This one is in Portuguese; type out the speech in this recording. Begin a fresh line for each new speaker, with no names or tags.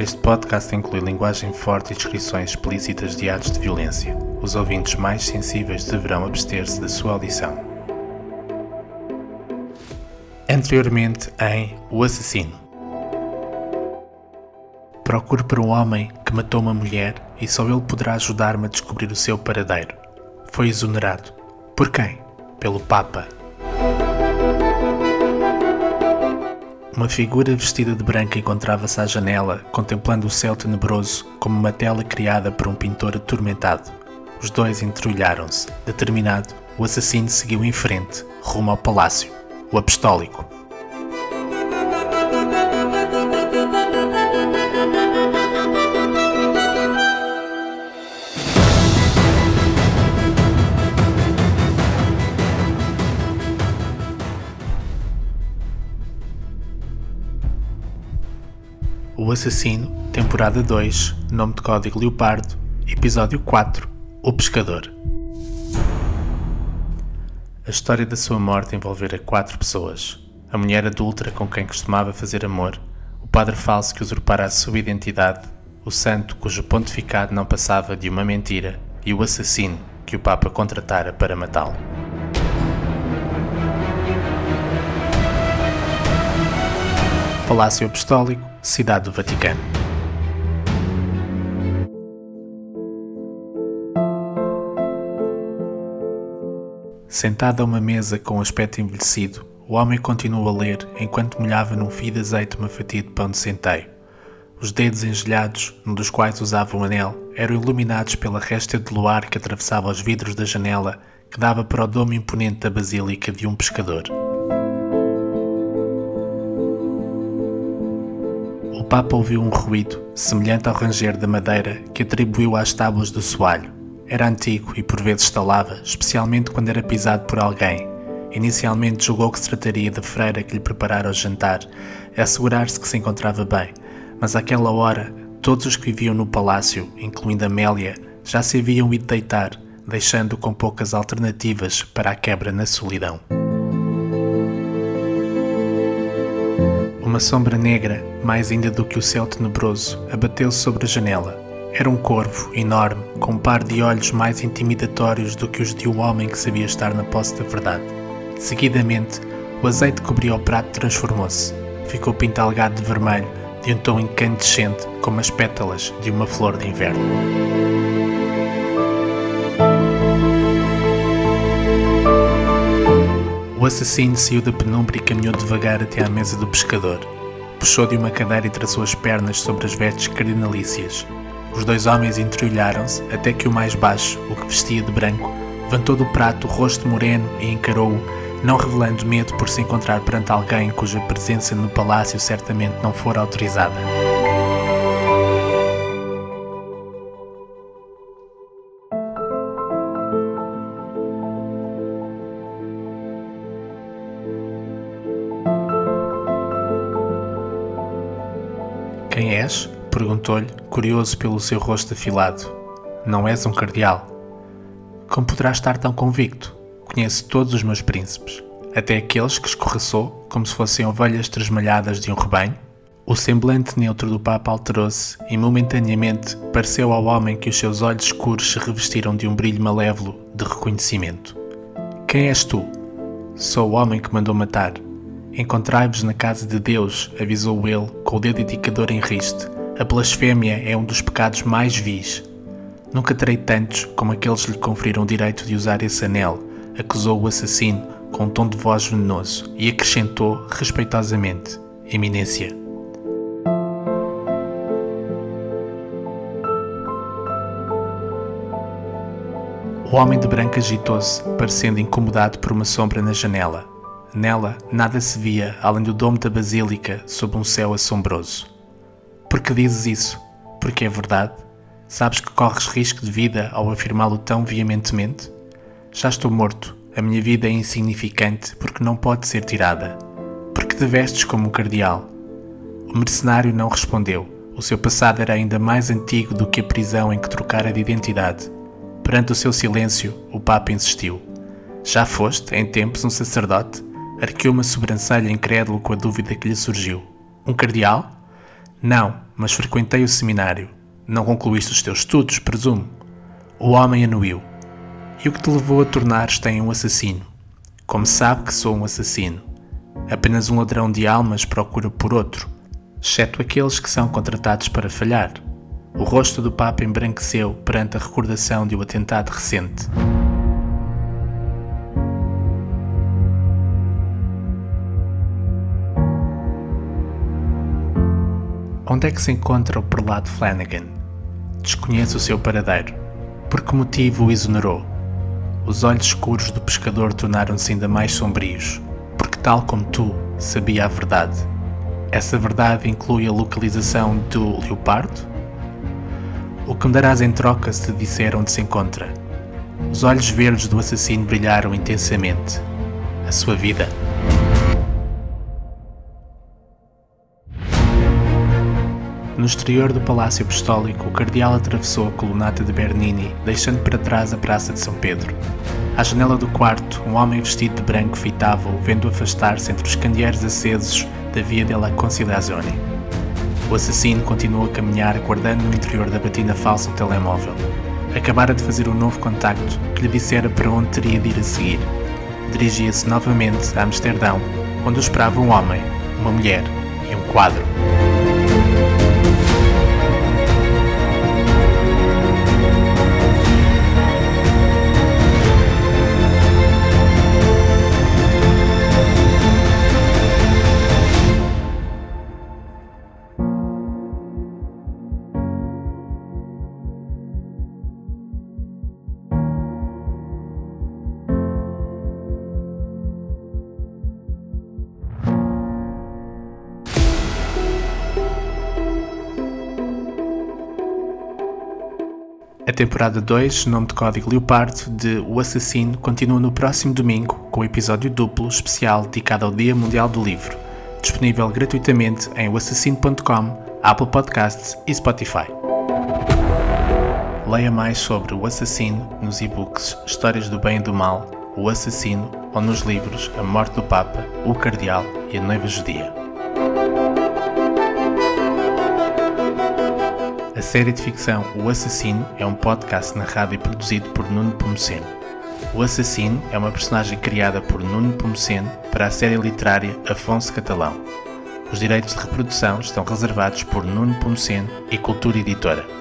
Este podcast inclui linguagem forte e descrições explícitas de atos de violência. Os ouvintes mais sensíveis deverão abster-se da sua audição. Anteriormente em O Assassino. Procuro por um homem que matou uma mulher e só ele poderá ajudar-me a descobrir o seu paradeiro. Foi exonerado. Por quem? Pelo Papa. Uma figura vestida de branco encontrava-se à janela, contemplando o céu tenebroso como uma tela criada por um pintor atormentado. Os dois entreolharam-se. Determinado, o assassino seguiu em frente, rumo ao palácio, o apostólico. O Assassino, temporada 2, nome de código Leopardo, episódio 4, O Pescador. A história da sua morte envolvera quatro pessoas: a mulher adúltera com quem costumava fazer amor, o padre falso que usurpara a sua identidade, o santo cujo pontificado não passava de uma mentira e o assassino que o Papa contratara para matá-lo. Palácio Apostólico, Cidade do Vaticano. Sentado a uma mesa com aspecto envelhecido, o homem continuou a ler enquanto molhava num fio de azeite uma fatia de pão de centeio. Os dedos engelhados, num dos quais usava um anel, eram iluminados pela resta de luar que atravessava os vidros da janela que dava para o domo imponente da basílica de um pescador. Papa ouviu um ruído, semelhante ao ranger da madeira, que atribuiu às tábuas do soalho. Era antigo e por vezes estalava, especialmente quando era pisado por alguém. Inicialmente julgou que se trataria da freira que lhe preparara o jantar, a assegurar-se que se encontrava bem, mas àquela hora todos os que viviam no palácio, incluindo Amélia, já se haviam ido deitar, deixando com poucas alternativas para a quebra na solidão. Uma sombra negra, mais ainda do que o céu tenebroso, abateu-se sobre a janela. Era um corvo, enorme, com um par de olhos mais intimidatórios do que os de um homem que sabia estar na posse da verdade. Seguidamente, o azeite que cobria o prato transformou-se. Ficou pintalgado de vermelho, de um tom incandescente, como as pétalas de uma flor de inverno. O assassino saiu da penumbra e caminhou devagar até à mesa do pescador. Puxou de uma cadeira e traçou as pernas sobre as vestes cardinalícias. Os dois homens entreolharam-se até que o mais baixo, o que vestia de branco, levantou do prato o rosto moreno e encarou-o, não revelando medo por se encontrar perante alguém cuja presença no palácio certamente não fora autorizada. Quem és? perguntou-lhe, curioso pelo seu rosto afilado. Não és um cardeal. Como poderás estar tão convicto? Conheço todos os meus príncipes, até aqueles que escorraçou como se fossem ovelhas tresmalhadas de um rebanho. O semblante neutro do Papa alterou-se e momentaneamente pareceu ao homem que os seus olhos escuros se revestiram de um brilho malévolo de reconhecimento. Quem és tu? Sou o homem que mandou matar. Encontrai-vos na casa de Deus, avisou ele, com o dedo indicador em riste. A blasfémia é um dos pecados mais vis. Nunca terei tantos como aqueles que lhe conferiram o direito de usar esse anel, acusou o assassino com um tom de voz venenoso e acrescentou respeitosamente: Eminência. O homem de branco agitou-se, parecendo incomodado por uma sombra na janela. Nela nada se via além do domo da basílica sob um céu assombroso. Por que dizes isso? Porque é verdade? Sabes que corres risco de vida ao afirmá-lo tão veementemente? Já estou morto. A minha vida é insignificante porque não pode ser tirada. Porque te vestes como um cardeal? O mercenário não respondeu. O seu passado era ainda mais antigo do que a prisão em que trocara de identidade. Perante o seu silêncio, o Papa insistiu. Já foste, em tempos, um sacerdote? Arqueou uma sobrancelha incrédulo com a dúvida que lhe surgiu. Um cardeal? Não, mas frequentei o seminário. Não concluíste os teus estudos, presumo. O homem anuiu. E o que te levou a tornar-te em um assassino? Como sabe que sou um assassino? Apenas um ladrão de almas procura por outro, exceto aqueles que são contratados para falhar. O rosto do Papa embranqueceu perante a recordação de um atentado recente. Onde é que se encontra o prelado Flanagan? Desconheço o seu paradeiro. Por que motivo o exonerou? Os olhos escuros do pescador tornaram-se ainda mais sombrios, porque, tal como tu, sabia a verdade. Essa verdade inclui a localização do leopardo? O que me darás em troca se te disser onde se encontra? Os olhos verdes do assassino brilharam intensamente. A sua vida. No exterior do Palácio Apostólico, o cardeal atravessou a colunata de Bernini, deixando para trás a Praça de São Pedro. À janela do quarto, um homem vestido de branco fitava-o, vendo afastar-se entre os candeeiros acesos da Via della Conciliazione. O assassino continuou a caminhar, guardando no interior da batina falsa o telemóvel. Acabara de fazer um novo contacto que lhe dissera para onde teria de ir a seguir. Dirigia-se novamente a Amsterdão, onde o esperava um homem, uma mulher e um quadro. A temporada 2, nome de código Leopardo, de O Assassino, continua no próximo domingo com o um episódio duplo especial dedicado ao Dia Mundial do Livro, disponível gratuitamente em oassassino.com, Apple Podcasts e Spotify. Leia mais sobre O Assassino nos e-books Histórias do Bem e do Mal, O Assassino ou nos livros A Morte do Papa, O Cardeal e a Noiva Judia. A série de ficção O Assassino é um podcast narrado e produzido por Nuno Pomoceno. O Assassino é uma personagem criada por Nuno Pomoceno para a série literária Afonso Catalão. Os direitos de reprodução estão reservados por Nuno Pomoceno e Cultura Editora.